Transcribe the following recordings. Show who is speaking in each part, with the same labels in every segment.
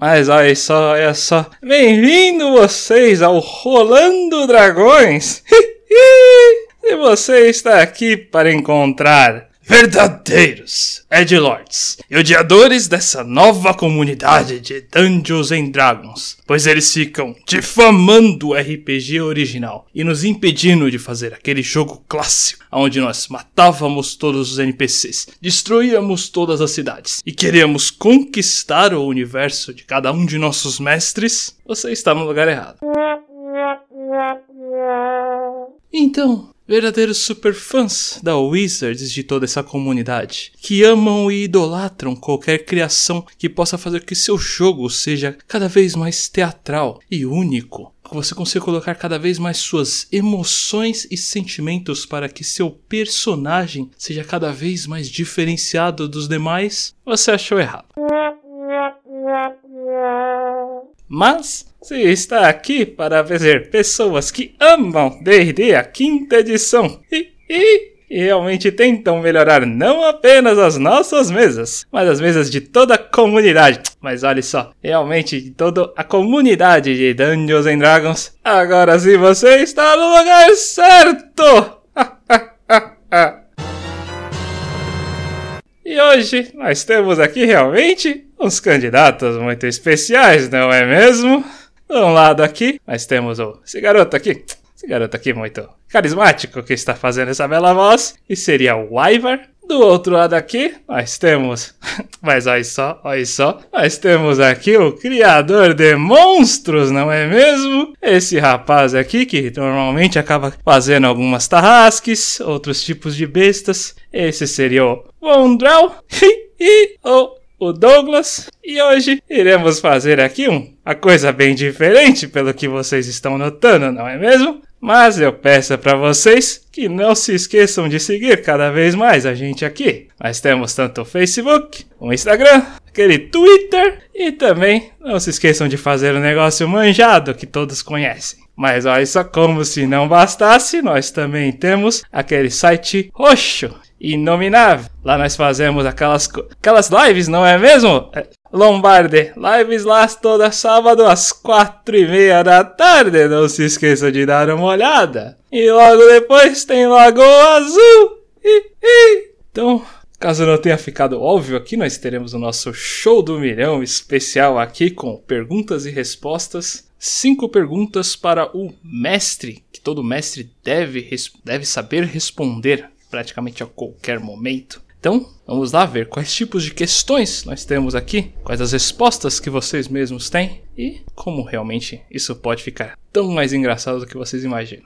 Speaker 1: Mas olha só, olha só. Bem-vindo vocês ao Rolando Dragões. e você está aqui para encontrar verdadeiros Edgelords e odiadores dessa nova comunidade de Dungeons and Dragons, pois eles ficam difamando o RPG original e nos impedindo de fazer aquele jogo clássico onde nós matávamos todos os NPCs, destruíamos todas as cidades e queríamos conquistar o universo de cada um de nossos mestres, você está no lugar errado. Então, verdadeiros superfãs da Wizards de toda essa comunidade, que amam e idolatram qualquer criação que possa fazer que seu jogo seja cada vez mais teatral e único. Você consiga colocar cada vez mais suas emoções e sentimentos para que seu personagem seja cada vez mais diferenciado dos demais, você achou errado. Mas se está aqui para ver pessoas que amam D&D a quinta edição e, e, e realmente tentam melhorar não apenas as nossas mesas, mas as mesas de toda a comunidade. Mas olha só, realmente de toda a comunidade de Dungeons and Dragons. Agora sim você está no lugar certo! E hoje nós temos aqui realmente uns candidatos muito especiais, não é mesmo? Um lado aqui, nós temos o, esse garoto aqui, esse garoto aqui muito carismático que está fazendo essa bela voz, e seria o Ivar. Do outro lado aqui, nós temos, mas olha só, olha só, nós temos aqui o criador de monstros, não é mesmo? Esse rapaz aqui que normalmente acaba fazendo algumas tarrasques, outros tipos de bestas. Esse seria o Vondrel e o Douglas e hoje iremos fazer aqui um, uma coisa bem diferente pelo que vocês estão notando, não é mesmo? Mas eu peço para vocês que não se esqueçam de seguir cada vez mais a gente aqui. Nós temos tanto o Facebook, o Instagram, aquele Twitter e também não se esqueçam de fazer o negócio manjado que todos conhecem. Mas olha só como se não bastasse, nós também temos aquele site roxo inominável. Lá nós fazemos aquelas, aquelas lives, não é mesmo? Lombardi, lives lá toda sábado às quatro e meia da tarde. Não se esqueça de dar uma olhada. E logo depois tem Lagoa Azul. Então, caso não tenha ficado óbvio aqui, nós teremos o nosso show do milhão especial aqui com perguntas e respostas. Cinco perguntas para o mestre, que todo mestre deve, deve saber responder praticamente a qualquer momento. Então, vamos lá ver quais tipos de questões nós temos aqui, quais as respostas que vocês mesmos têm e como realmente isso pode ficar tão mais engraçado do que vocês imaginam.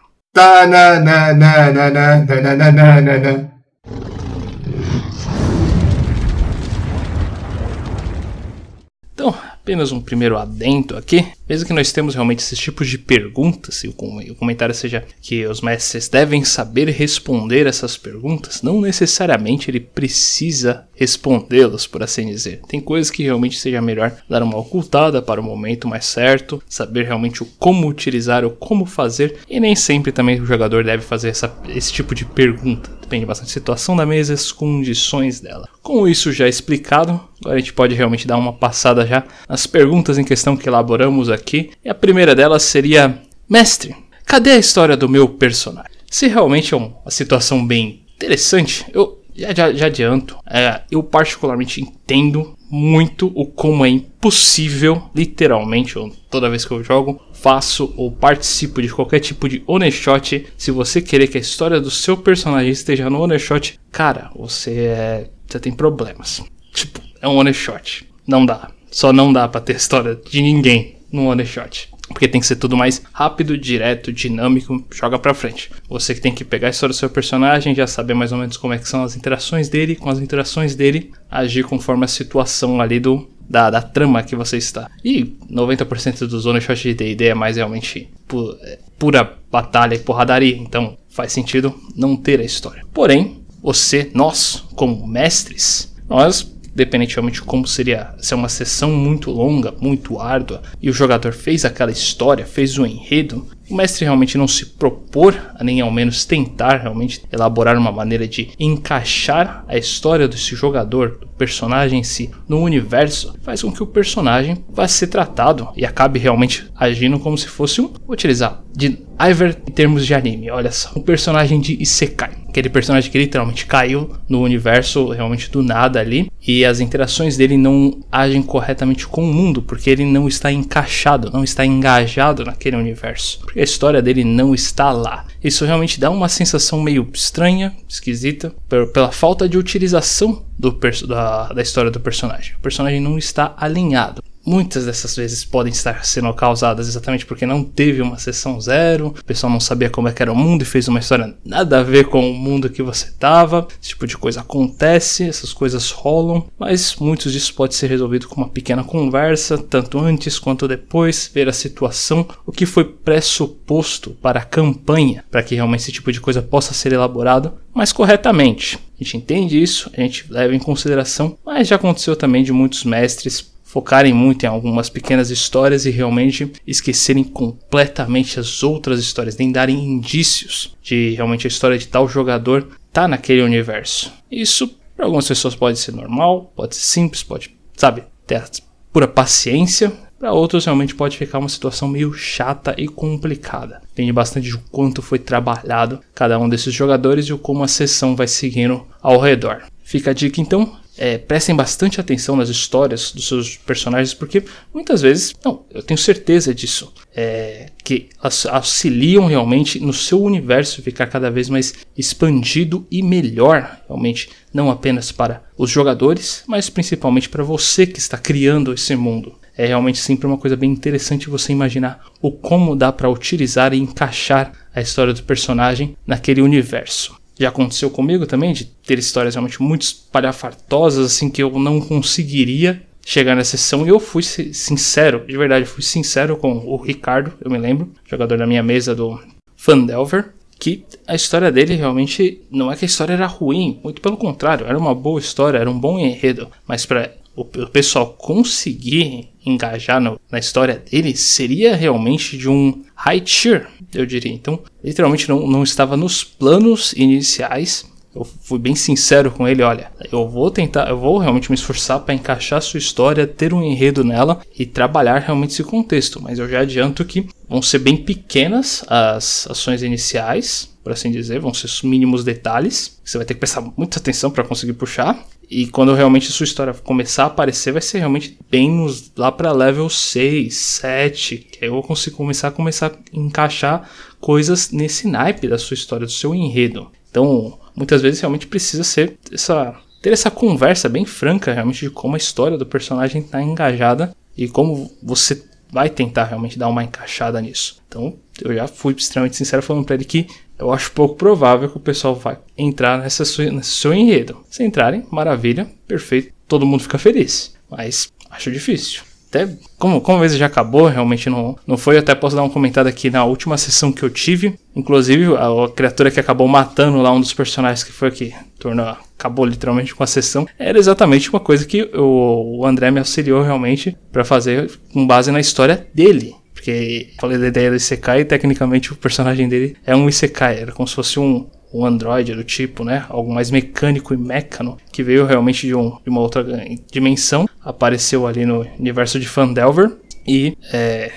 Speaker 1: Então, apenas um primeiro adendo aqui. Mesmo que nós temos realmente esses tipos de perguntas, e o comentário seja que os mestres devem saber responder essas perguntas, não necessariamente ele precisa respondê-las, por assim dizer. Tem coisas que realmente seja melhor dar uma ocultada para o momento mais certo, saber realmente o como utilizar, o como fazer, e nem sempre também o jogador deve fazer essa, esse tipo de pergunta. Depende bastante da situação da mesa e as condições dela. Com isso já explicado, agora a gente pode realmente dar uma passada já nas perguntas em questão que elaboramos aqui. E a primeira delas seria: Mestre, cadê a história do meu personagem? Se realmente é uma situação bem interessante, eu já, já, já adianto, é, eu particularmente entendo muito o como é impossível, literalmente, toda vez que eu jogo, faço ou participo de qualquer tipo de one shot. Se você querer que a história do seu personagem esteja no one shot, cara, você é, você tem problemas. Tipo, é um one shot, não dá. Só não dá para ter história de ninguém no one shot. Porque tem que ser tudo mais rápido, direto, dinâmico, joga pra frente. Você que tem que pegar a história do seu personagem, já saber mais ou menos como é que são as interações dele, com as interações dele, agir conforme a situação ali do, da, da trama que você está. E 90% dos one shot de D&D é mais realmente pu é, pura batalha e porradaria, então faz sentido não ter a história. Porém, você, nós, como mestres, nós independentemente de como seria se é uma sessão muito longa, muito árdua, e o jogador fez aquela história, fez o enredo, o mestre realmente não se propor nem ao menos tentar realmente elaborar uma maneira de encaixar a história desse jogador, do personagem em si, no universo, faz com que o personagem vá ser tratado e acabe realmente agindo como se fosse um, utilizar, de Iver em termos de anime, olha só, um personagem de Isekai, aquele personagem que literalmente caiu no universo realmente do nada ali e as interações dele não agem corretamente com o mundo porque ele não está encaixado, não está engajado naquele universo, porque a história dele não está lá. Isso realmente dá uma sensação meio estranha, esquisita, pela falta de utilização do da, da história do personagem. O personagem não está alinhado. Muitas dessas vezes podem estar sendo causadas exatamente porque não teve uma sessão zero, o pessoal não sabia como é que era o mundo e fez uma história nada a ver com o mundo que você tava. Esse tipo de coisa acontece, essas coisas rolam, mas muitos disso pode ser resolvido com uma pequena conversa, tanto antes quanto depois, ver a situação, o que foi pressuposto para a campanha, para que realmente esse tipo de coisa possa ser elaborado mais corretamente. A gente entende isso, a gente leva em consideração, mas já aconteceu também de muitos mestres focarem muito em algumas pequenas histórias e realmente esquecerem completamente as outras histórias, nem darem indícios de realmente a história de tal jogador tá naquele universo. Isso para algumas pessoas pode ser normal, pode ser simples, pode, sabe, ter pura paciência. Para outros realmente pode ficar uma situação meio chata e complicada. Depende bastante de quanto foi trabalhado cada um desses jogadores e como a sessão vai seguindo ao redor. Fica a dica então, é, prestem bastante atenção nas histórias dos seus personagens, porque muitas vezes, não, eu tenho certeza disso, é, que auxiliam realmente no seu universo ficar cada vez mais expandido e melhor, realmente, não apenas para os jogadores, mas principalmente para você que está criando esse mundo. É realmente sempre uma coisa bem interessante você imaginar o como dá para utilizar e encaixar a história do personagem naquele universo já aconteceu comigo também, de ter histórias realmente muito espalhafatosas, assim, que eu não conseguiria chegar na sessão. E eu fui sincero, de verdade, fui sincero com o Ricardo, eu me lembro, jogador da minha mesa do Fandelver, que a história dele realmente não é que a história era ruim, muito pelo contrário, era uma boa história, era um bom enredo, mas para o pessoal conseguir engajar no, na história dele seria realmente de um high tier, eu diria. Então, literalmente não, não estava nos planos iniciais. Eu fui bem sincero com ele, olha, eu vou tentar, eu vou realmente me esforçar para encaixar sua história, ter um enredo nela e trabalhar realmente esse contexto, mas eu já adianto que vão ser bem pequenas as ações iniciais, por assim dizer, vão ser os mínimos detalhes. Você vai ter que prestar muita atenção para conseguir puxar. E quando realmente sua história começar a aparecer, vai ser realmente bem nos, lá para level 6, 7, que aí eu conseguir começar a começar a encaixar coisas nesse naipe da sua história, do seu enredo. Então, muitas vezes realmente precisa ser essa ter essa conversa bem franca realmente de como a história do personagem está engajada e como você vai tentar realmente dar uma encaixada nisso. Então, eu já fui extremamente sincero falando para ele que eu acho pouco provável que o pessoal vai entrar nessa sua, nesse seu enredo. Se entrarem, maravilha, perfeito, todo mundo fica feliz. Mas acho difícil. Até como, como a vez já acabou, realmente não, não foi. Até posso dar um comentário aqui na última sessão que eu tive. Inclusive, a, a criatura que acabou matando lá um dos personagens que foi aqui, tornou, acabou literalmente com a sessão, era exatamente uma coisa que o, o André me auxiliou realmente para fazer com base na história dele. Porque falei da ideia do Isekai e tecnicamente o personagem dele é um Isekai, era como se fosse um, um android do tipo, né? Algo mais mecânico e mecano, que veio realmente de, um, de uma outra dimensão, apareceu ali no universo de Fandelver e é,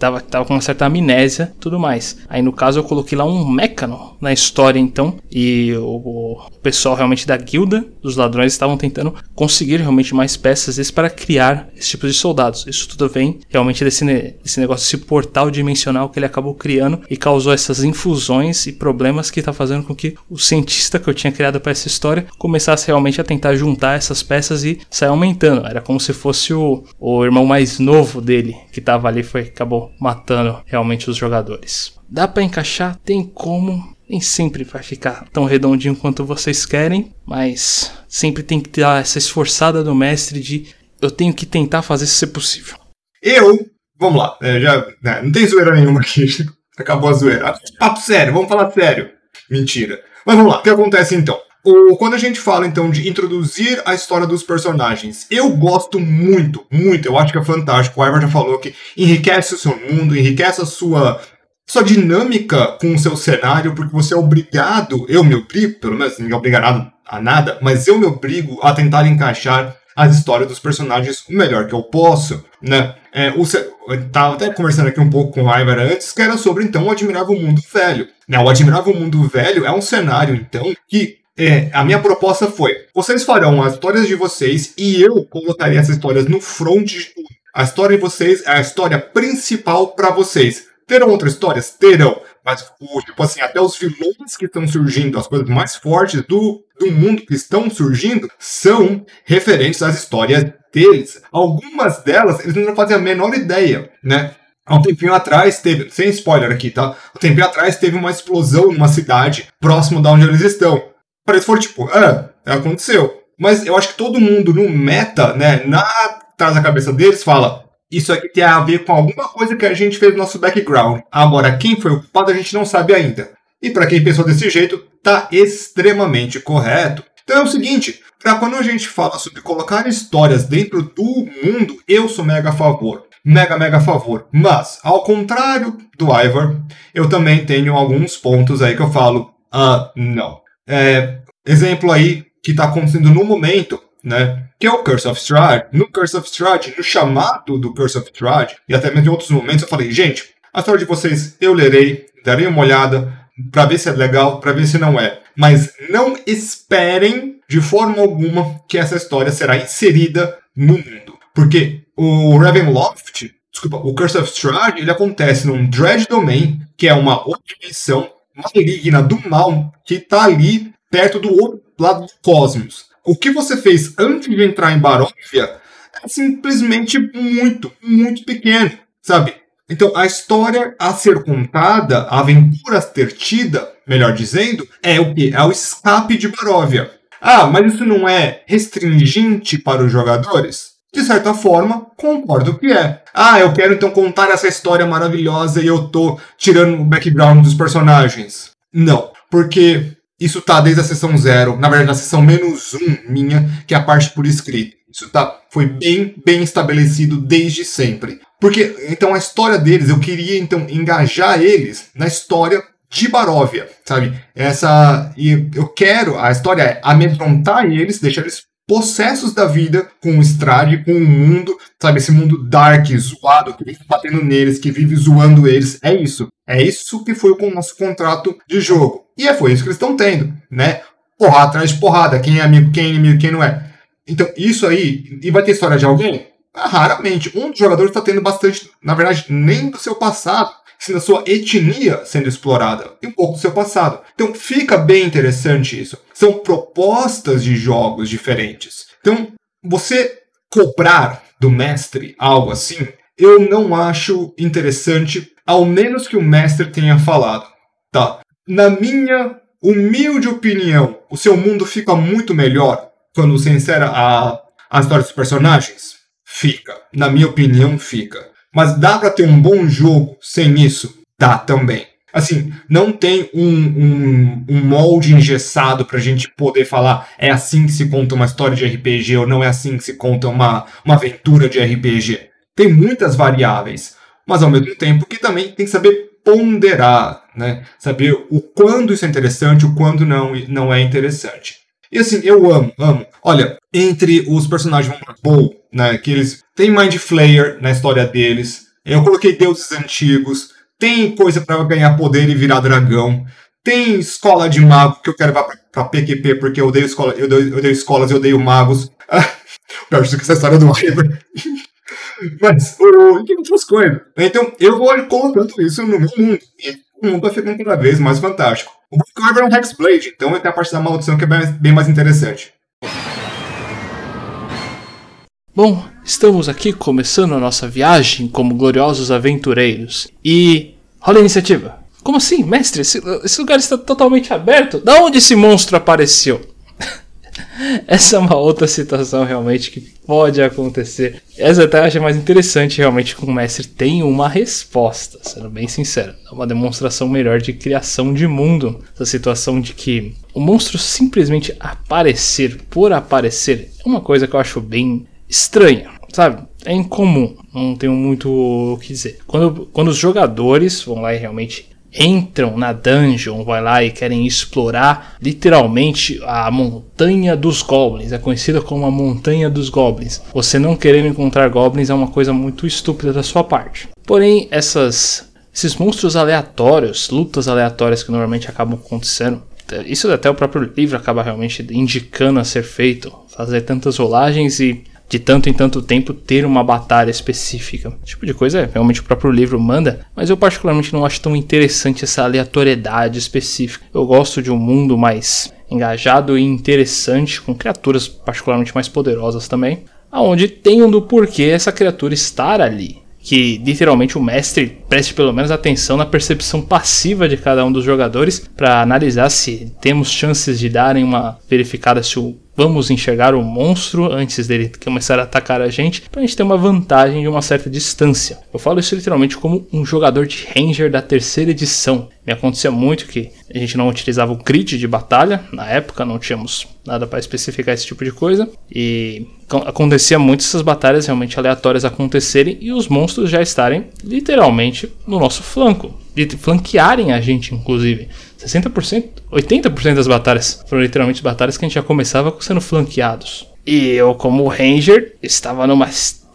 Speaker 1: tava, tava com uma certa amnésia tudo mais. Aí no caso eu coloquei lá um mecano na história então, e o, o pessoal realmente da guilda dos ladrões estavam tentando conseguir realmente mais peças desses para criar esse tipo de soldados. Isso tudo vem realmente desse, desse negócio, desse portal dimensional que ele acabou criando e causou essas infusões e problemas que está fazendo com que o cientista que eu tinha criado para essa história começasse realmente a tentar juntar essas peças e sair aumentando. Era como se fosse o, o irmão mais novo dele que estava ali, foi acabou matando realmente os jogadores. Dá para encaixar? Tem como. Nem sempre vai ficar tão redondinho quanto vocês querem, mas sempre tem que ter essa esforçada do mestre de eu tenho que tentar fazer isso ser possível.
Speaker 2: Eu, vamos lá, é, já né, não tem zoeira nenhuma aqui, acabou a zoeira. Papo sério, vamos falar sério. Mentira. Mas vamos lá, o que acontece então? O, quando a gente fala então de introduzir a história dos personagens, eu gosto muito, muito, eu acho que é fantástico. O Ivar já falou que enriquece o seu mundo, enriquece a sua sua dinâmica com o seu cenário, porque você é obrigado, eu me obrigo, pelo menos ninguém é obrigado a nada, mas eu me obrigo a tentar encaixar as histórias dos personagens o melhor que eu posso, né? É, o, tava até conversando aqui um pouco com o Ivar antes, que era sobre, então, o Admirável Mundo Velho. Né? O Admirável Mundo Velho é um cenário, então, que é, a minha proposta foi: vocês farão as histórias de vocês e eu colocaria essas histórias no front de tudo. A história de vocês é a história principal para vocês. Terão outras histórias? Terão. Mas, tipo assim, até os vilões que estão surgindo, as coisas mais fortes do, do mundo que estão surgindo, são referentes às histórias deles. Algumas delas, eles não fazem a menor ideia, né? Há um tempinho atrás teve, sem spoiler aqui, tá? Um tempinho atrás teve uma explosão numa cidade próximo da onde eles estão. Que foi tipo, ah, aconteceu. Mas eu acho que todo mundo no meta, né, na atrás da cabeça deles, fala: isso aqui tem a ver com alguma coisa que a gente fez no nosso background. Agora, quem foi o culpado a gente não sabe ainda. E para quem pensou desse jeito, tá extremamente correto. Então é o seguinte, para quando a gente fala sobre colocar histórias dentro do mundo, eu sou mega a favor. Mega, mega a favor. Mas, ao contrário do Ivor, eu também tenho alguns pontos aí que eu falo, ah, não. É, exemplo aí que está acontecendo no momento, né? que é o Curse of Strahd. No Curse of Strahd, no chamado do Curse of Strahd, e até mesmo em outros momentos, eu falei, gente, a história de vocês eu lerei, darei uma olhada para ver se é legal, para ver se não é. Mas não esperem de forma alguma que essa história será inserida no mundo. Porque o Ravenloft, desculpa, o Curse of Strahd, ele acontece num Dread Domain, que é uma outra dimensão maligna do mal que está ali perto do outro lado do cosmos o que você fez antes de entrar em Baróvia é simplesmente muito, muito pequeno, sabe? Então, a história a ser contada, a aventura a ser tida, melhor dizendo, é o que? É o escape de Baróvia. Ah, mas isso não é restringente para os jogadores? De certa forma, concordo que é. Ah, eu quero então contar essa história maravilhosa e eu tô tirando o background dos personagens. Não, porque isso tá desde a sessão zero, na verdade, na sessão menos um minha, que é a parte por escrito. Isso tá, foi bem, bem estabelecido desde sempre. Porque, então, a história deles, eu queria, então, engajar eles na história de Baróvia, sabe? Essa. E eu quero, a história é amedrontar eles, deixar eles possessos da vida com o Strade, com o mundo, sabe? Esse mundo dark, zoado, que vive batendo neles, que vive zoando eles. É isso. É isso que foi com o nosso contrato de jogo. E é foi isso que eles estão tendo, né? Porrada atrás de porrada, quem é amigo, quem é inimigo, quem não é. Então, isso aí, e vai ter história de alguém? Ah, raramente. Um dos jogadores está tendo bastante, na verdade, nem do seu passado, da sua etnia sendo explorada, e um pouco do seu passado. Então, fica bem interessante isso. São propostas de jogos diferentes. Então, você cobrar do mestre algo assim, eu não acho interessante, ao menos que o mestre tenha falado. Tá, na minha humilde opinião, o seu mundo fica muito melhor quando você insere a, a história dos personagens? Fica. Na minha opinião, fica. Mas dá para ter um bom jogo sem isso? Dá também. Assim, não tem um, um, um molde engessado pra gente poder falar é assim que se conta uma história de RPG ou não é assim que se conta uma, uma aventura de RPG. Tem muitas variáveis, mas ao mesmo tempo que também tem que saber ponderar, né? Saber o quando isso é interessante, o quando não, não é interessante. E assim, eu amo, amo. Olha, entre os personagens Paul, né, que eles têm Mind Flayer na história deles, eu coloquei deuses antigos, tem coisa para ganhar poder e virar dragão, tem escola de mago que eu quero levar pra, pra PQP porque eu odeio escola, eu odeio, eu odeio escolas, eu odeio magos. Pior que essa história do River. Mas, o, tem outras coisas. Então, eu vou colocando isso no meu mundo. E o mundo vai ficando cada vez mais fantástico. O Black é um Hexblade, então tem a parte da maldição que é bem, bem mais interessante.
Speaker 1: Bom, estamos aqui começando a nossa viagem como gloriosos aventureiros. E. rola a iniciativa. Como assim, mestre? Esse, esse lugar está totalmente aberto? Da onde esse monstro apareceu? Essa é uma outra situação realmente que pode acontecer. Essa até acho mais interessante realmente com o mestre tem uma resposta, sendo bem sincero. É uma demonstração melhor de criação de mundo. Essa situação de que o monstro simplesmente aparecer por aparecer é uma coisa que eu acho bem estranha, sabe? é incomum, não tenho muito o que dizer. Quando, quando os jogadores vão lá e realmente entram na dungeon, vai lá e querem explorar literalmente a montanha dos goblins, é conhecida como a montanha dos goblins. Você não querer encontrar goblins é uma coisa muito estúpida da sua parte. Porém, essas esses monstros aleatórios, lutas aleatórias que normalmente acabam acontecendo, isso até o próprio livro acaba realmente indicando a ser feito, fazer tantas rolagens e de tanto em tanto tempo ter uma batalha específica. Esse tipo de coisa é, realmente o próprio livro manda, mas eu particularmente não acho tão interessante essa aleatoriedade específica. Eu gosto de um mundo mais engajado e interessante, com criaturas particularmente mais poderosas também, aonde tem um do porquê essa criatura estar ali que literalmente o mestre preste pelo menos atenção na percepção passiva de cada um dos jogadores para analisar se temos chances de darem uma verificada se o vamos enxergar o monstro antes dele começar a atacar a gente, para a gente ter uma vantagem de uma certa distância. Eu falo isso literalmente como um jogador de Ranger da terceira edição. Me acontecia muito que a gente não utilizava o crit de batalha, na época não tínhamos nada para especificar esse tipo de coisa, e acontecia muito essas batalhas realmente aleatórias acontecerem e os monstros já estarem literalmente no nosso flanco, de flanquearem a gente, inclusive. 60%, 80% das batalhas foram literalmente batalhas que a gente já começava sendo flanqueados. E eu, como Ranger, estava numa.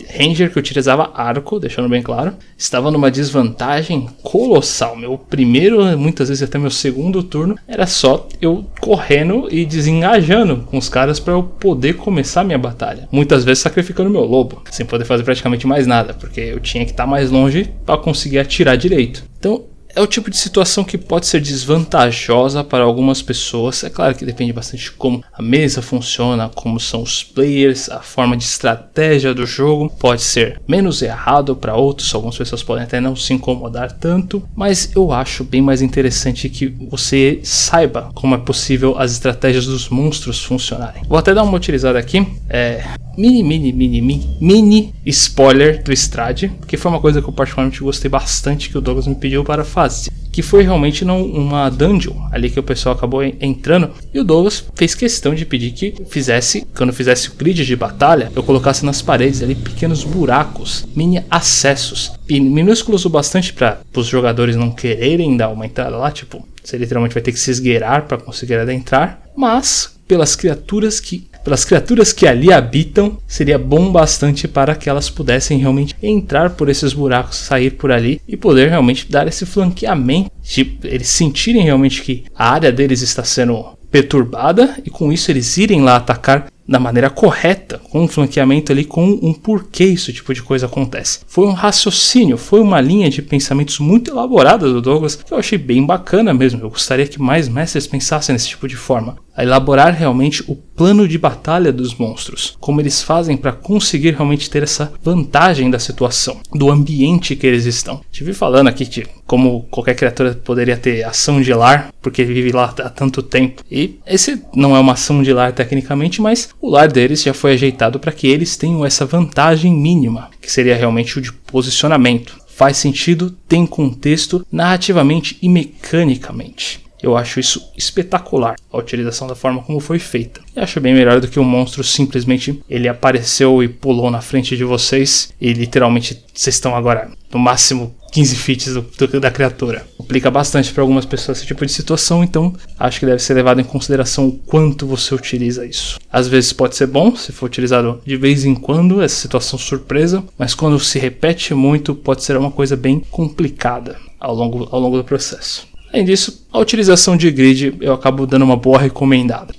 Speaker 1: Ranger que utilizava arco, deixando bem claro, estava numa desvantagem colossal. Meu primeiro, muitas vezes até meu segundo turno, era só eu correndo e desengajando com os caras para eu poder começar minha batalha. Muitas vezes sacrificando meu lobo, sem poder fazer praticamente mais nada, porque eu tinha que estar mais longe para conseguir atirar direito. Então é o tipo de situação que pode ser desvantajosa para algumas pessoas. É claro que depende bastante de como a mesa funciona, como são os players, a forma de estratégia do jogo. Pode ser menos errado para outros, algumas pessoas podem até não se incomodar tanto, mas eu acho bem mais interessante que você saiba como é possível as estratégias dos monstros funcionarem. Vou até dar uma utilizada aqui. É, mini, mini, mini, mini, mini spoiler do Strade, que foi uma coisa que eu particularmente gostei bastante que o Douglas me pediu para fazer. Que foi realmente não uma dungeon ali que o pessoal acabou entrando. E o Douglas fez questão de pedir que fizesse, quando fizesse o grid de batalha, eu colocasse nas paredes ali pequenos buracos, mini acessos. E minúsculos o bastante para os jogadores não quererem dar uma entrada lá, tipo, você literalmente vai ter que se esgueirar para conseguir adentrar. Mas pelas criaturas que pelas criaturas que ali habitam, seria bom bastante para que elas pudessem realmente entrar por esses buracos, sair por ali e poder realmente dar esse flanqueamento, de eles sentirem realmente que a área deles está sendo perturbada e com isso eles irem lá atacar da maneira correta, com um flanqueamento ali, com um porquê isso tipo de coisa acontece. Foi um raciocínio, foi uma linha de pensamentos muito elaborada do Douglas que eu achei bem bacana mesmo. Eu gostaria que mais mestres pensassem nesse tipo de forma a elaborar realmente o plano de batalha dos monstros, como eles fazem para conseguir realmente ter essa vantagem da situação, do ambiente que eles estão. Estive falando aqui de como qualquer criatura poderia ter ação de lar, porque vive lá há tanto tempo. E esse não é uma ação de lar tecnicamente, mas o lar deles já foi ajeitado para que eles tenham essa vantagem mínima, que seria realmente o de posicionamento. Faz sentido, tem contexto narrativamente e mecanicamente. Eu acho isso espetacular, a utilização da forma como foi feita. E acho bem melhor do que o um monstro simplesmente ele apareceu e pulou na frente de vocês e literalmente vocês estão agora no máximo 15 feats do, do, da criatura. Complica bastante para algumas pessoas esse tipo de situação, então acho que deve ser levado em consideração o quanto você utiliza isso. Às vezes pode ser bom se for utilizado de vez em quando, essa situação surpresa, mas quando se repete muito pode ser uma coisa bem complicada ao longo, ao longo do processo. Além disso, a utilização de grid eu acabo dando uma boa recomendada.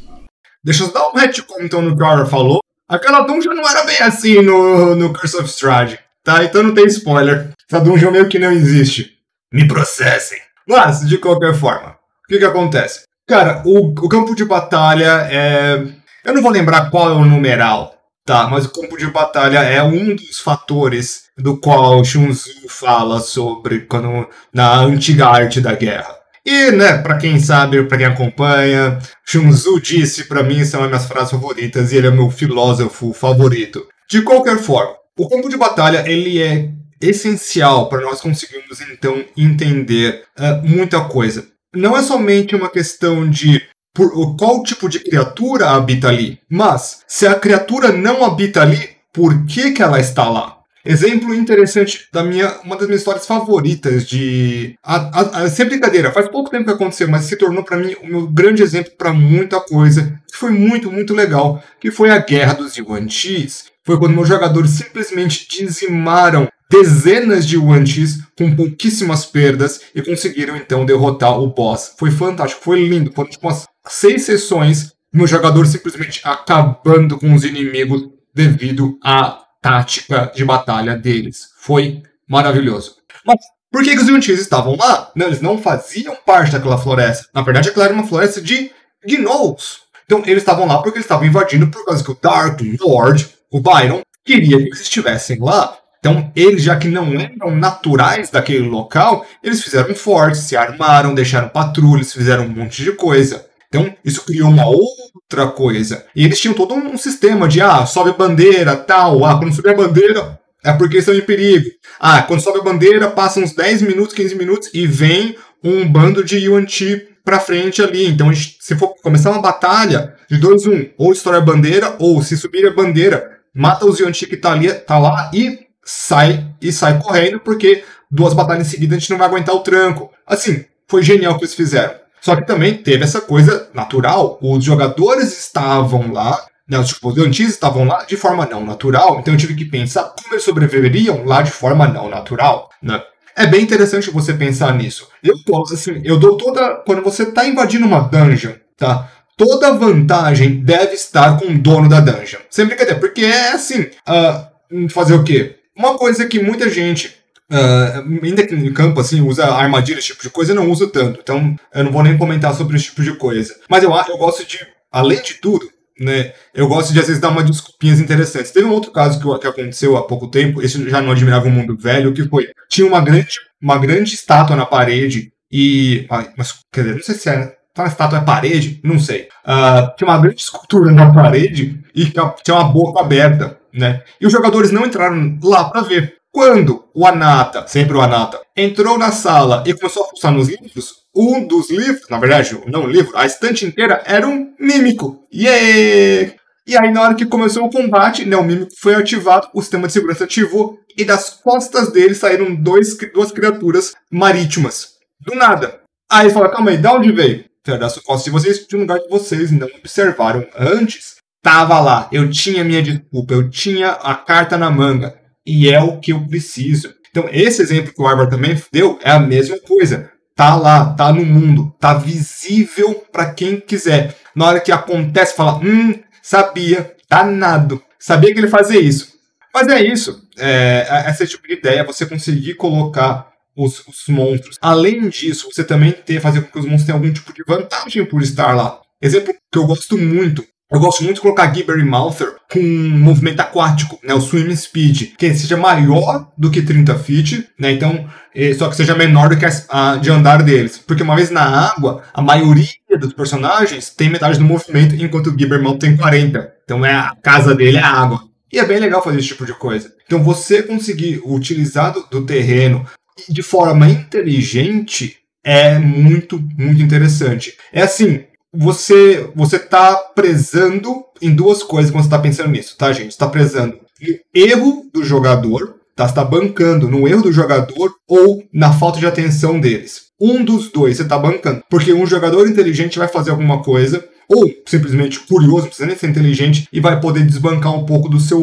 Speaker 2: Deixa eu dar um retcon então no que o Ara falou. Aquela dungeon não era bem assim no, no Curse of Strahd, tá? Então não tem spoiler. Essa dungeon meio que não existe. Me processem. Mas, de qualquer forma, o que que acontece? Cara, o, o campo de batalha é... Eu não vou lembrar qual é o numeral, tá? Mas o campo de batalha é um dos fatores do qual Shun fala sobre quando na antiga arte da guerra. E, né, para quem sabe, para quem acompanha, Sun disse para mim são as minhas frases favoritas e ele é meu filósofo favorito. De qualquer forma, o campo de batalha ele é essencial para nós conseguirmos então entender uh, muita coisa. Não é somente uma questão de por, qual tipo de criatura habita ali, mas se a criatura não habita ali, por que, que ela está lá? Exemplo interessante da minha, uma das minhas histórias favoritas de. A, a, a, sem brincadeira, faz pouco tempo que aconteceu, mas se tornou para mim o meu grande exemplo para muita coisa. Que foi muito, muito legal. Que foi a Guerra dos Yuan Chis. Foi quando meus jogadores simplesmente dizimaram dezenas de Yuan Chis com pouquíssimas perdas e conseguiram então derrotar o boss. Foi fantástico, foi lindo. Foram tipo umas seis sessões, meu jogador simplesmente acabando com os inimigos devido à tática de batalha deles. Foi maravilhoso. Mas por que, que os Yuntis estavam lá? Não, eles não faziam parte daquela floresta. Na verdade, aquela era uma floresta de gnolls. Então, eles estavam lá porque eles estavam invadindo por causa que o Dark Lord, o Byron, queria que eles estivessem lá. Então, eles, já que não eram naturais daquele local, eles fizeram fortes, se armaram, deixaram patrulhas, fizeram um monte de coisa. Então, isso criou uma outra coisa. E eles tinham todo um sistema de, ah, sobe a bandeira, tal, ah, quando subir a bandeira é porque estão em perigo. Ah, quando sobe a bandeira, passa uns 10 minutos, 15 minutos e vem um bando de Yuan-Ti pra frente ali. Então, se for começar uma batalha de 2 um, ou estoura a bandeira, ou se subir a bandeira, mata os Yuan-Ti que tá, ali, tá lá e sai e sai correndo, porque duas batalhas em seguida a gente não vai aguentar o tranco. Assim, foi genial o que eles fizeram. Só que também teve essa coisa natural. Os jogadores estavam lá, né, os estudantes estavam lá de forma não natural, então eu tive que pensar como eles sobreviveriam lá de forma não natural. Né? É bem interessante você pensar nisso. Eu assim, eu dou toda. Quando você está invadindo uma dungeon, tá? Toda vantagem deve estar com o dono da dungeon. Sem brincadeira, porque é assim. Uh, fazer o quê? Uma coisa que muita gente Uh, ainda que no campo, assim, usa armadilha, esse tipo de coisa, eu não uso tanto. Então, eu não vou nem comentar sobre esse tipo de coisa. Mas eu, eu gosto de, além de tudo, né, eu gosto de, às vezes, dar umas desculpinhas interessantes. Teve um outro caso que, que aconteceu há pouco tempo, esse já não admirava o mundo velho, que foi, tinha uma grande, uma grande estátua na parede e... Mas, quer dizer, não sei se é? Tá estátua é parede? Não sei. Uh, tinha uma grande escultura na parede e tinha uma boca aberta, né? E os jogadores não entraram lá para ver. Quando o Anata, sempre o Anata, entrou na sala e começou a fuçar nos livros, um dos livros, na verdade, não um livro, a estante inteira era um mímico. Yeah! E aí, na hora que começou o combate, né, o mímico foi ativado, o sistema de segurança ativou, e das costas dele saíram dois, duas criaturas marítimas. Do nada. Aí ele falou: calma aí, de onde veio? Das costas de vocês, de um lugar que vocês não observaram antes. Tava lá, eu tinha minha desculpa, eu tinha a carta na manga e é o que eu preciso. Então, esse exemplo que o Álvaro também deu é a mesma coisa. Tá lá, tá no mundo, tá visível para quem quiser. Na hora que acontece, fala, hum, sabia, danado, sabia que ele fazia isso. Mas é isso, é, é esse tipo de ideia, você conseguir colocar os, os, monstros. Além disso, você também tem fazer com que os monstros tenham algum tipo de vantagem por estar lá. Exemplo que eu gosto muito eu gosto muito de colocar Gibber e Mouther com um movimento aquático, né, o swim speed, que seja maior do que 30 feet, né, então, só que seja menor do que a, a de andar deles. Porque uma vez na água, a maioria dos personagens tem metade do movimento, enquanto o Gibber Mouther tem 40. Então é a casa dele é a água. E é bem legal fazer esse tipo de coisa. Então você conseguir utilizar do, do terreno de forma inteligente é muito, muito interessante. É assim, você você tá prezando em duas coisas quando você tá pensando nisso, tá, gente? Você tá prezando erro do jogador, tá? Você tá bancando no erro do jogador ou na falta de atenção deles. Um dos dois você tá bancando. Porque um jogador inteligente vai fazer alguma coisa, ou simplesmente curioso, não precisa nem ser inteligente, e vai poder desbancar um pouco do seu,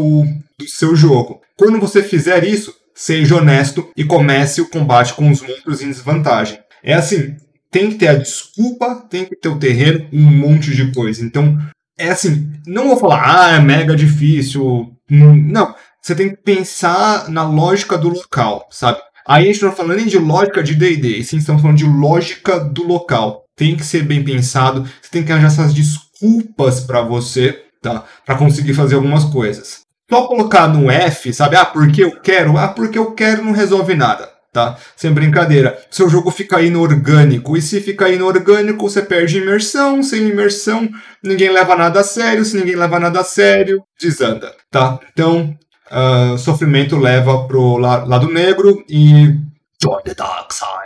Speaker 2: do seu jogo. Quando você fizer isso, seja honesto e comece o combate com os monstros em desvantagem. É assim, tem que ter a desculpa, tem que ter o terreno, um monte de coisa. Então, é assim, não vou falar, ah, é mega difícil. Não, você tem que pensar na lógica do local, sabe? Aí a gente não está falando nem de lógica de D&D, sim estamos falando de lógica do local. Tem que ser bem pensado, você tem que arranjar essas desculpas para você, tá? Para conseguir fazer algumas coisas. Só colocar no F, sabe? Ah, porque eu quero? Ah, porque eu quero não resolve nada tá? Sem brincadeira. Seu jogo fica inorgânico. E se fica inorgânico, você perde imersão. Sem imersão, ninguém leva nada a sério. Se ninguém leva nada a sério, desanda, tá? Então, uh, sofrimento leva pro lado negro e. Join the dark side.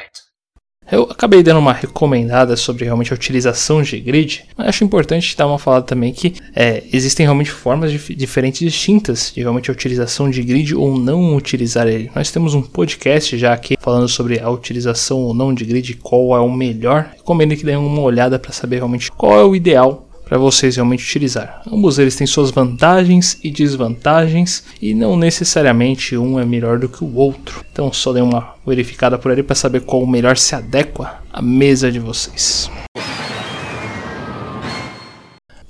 Speaker 1: Eu acabei dando uma recomendada sobre realmente a utilização de grid, mas acho importante dar uma falada também que é, existem realmente formas dif diferentes distintas de realmente a utilização de grid ou não utilizar ele. Nós temos um podcast já aqui falando sobre a utilização ou não de grid, qual é o melhor. Recomendo que deem uma olhada para saber realmente qual é o ideal para vocês realmente utilizar. Ambos eles têm suas vantagens e desvantagens e não necessariamente um é melhor do que o outro. Então só dê uma verificada por ali para saber qual o melhor se adequa à mesa de vocês.